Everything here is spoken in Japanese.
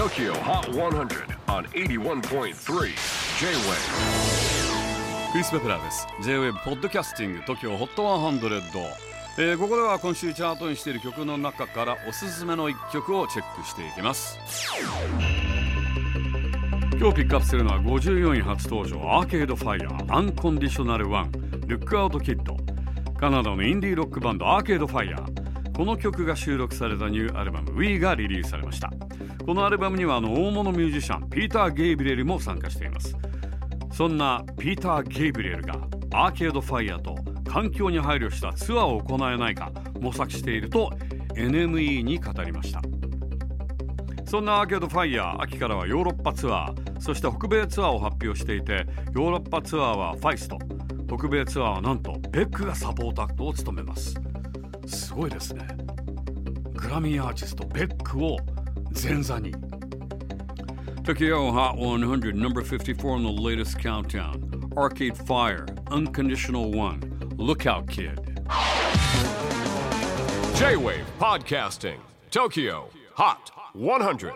TOKYO HOT 100 on 81.3 J-WAVE. クリス・ベプラーです。J-WAVE ポッドキャスティング TOKYO HOT 100、えー、ここでは今週チャートにしている曲の中からおすすめの一曲をチェックしていきます。今日ピックアップするのは54位初登場アーケードファイアアンコンディショナルワンルックアウトキッドカナダのインディーロックバンドアーケードファイアこの曲が収録されたニューアルバム We がリリースされました。このアルバムにはあの大物ミュージシャンピーター・ゲイブリエルも参加しています。そんなピーター・ゲイブリエルがアーケードファイアと環境に配慮したツアーを行えないか模索していると NME に語りました。そんなアーケードファイヤー秋からはヨーロッパツアーそして北米ツアーを発表していてヨーロッパツアーはファイスト北米ツアーはなんとベックがサポートアクトを務めます。すごいですねグラミーアーティストベックを前座に Tokyo Hot 100 number 54 on the latest countdown Arcade Fire Unconditional One Lookout Kid J-WAVE PODCASTING TOKYO HOT 100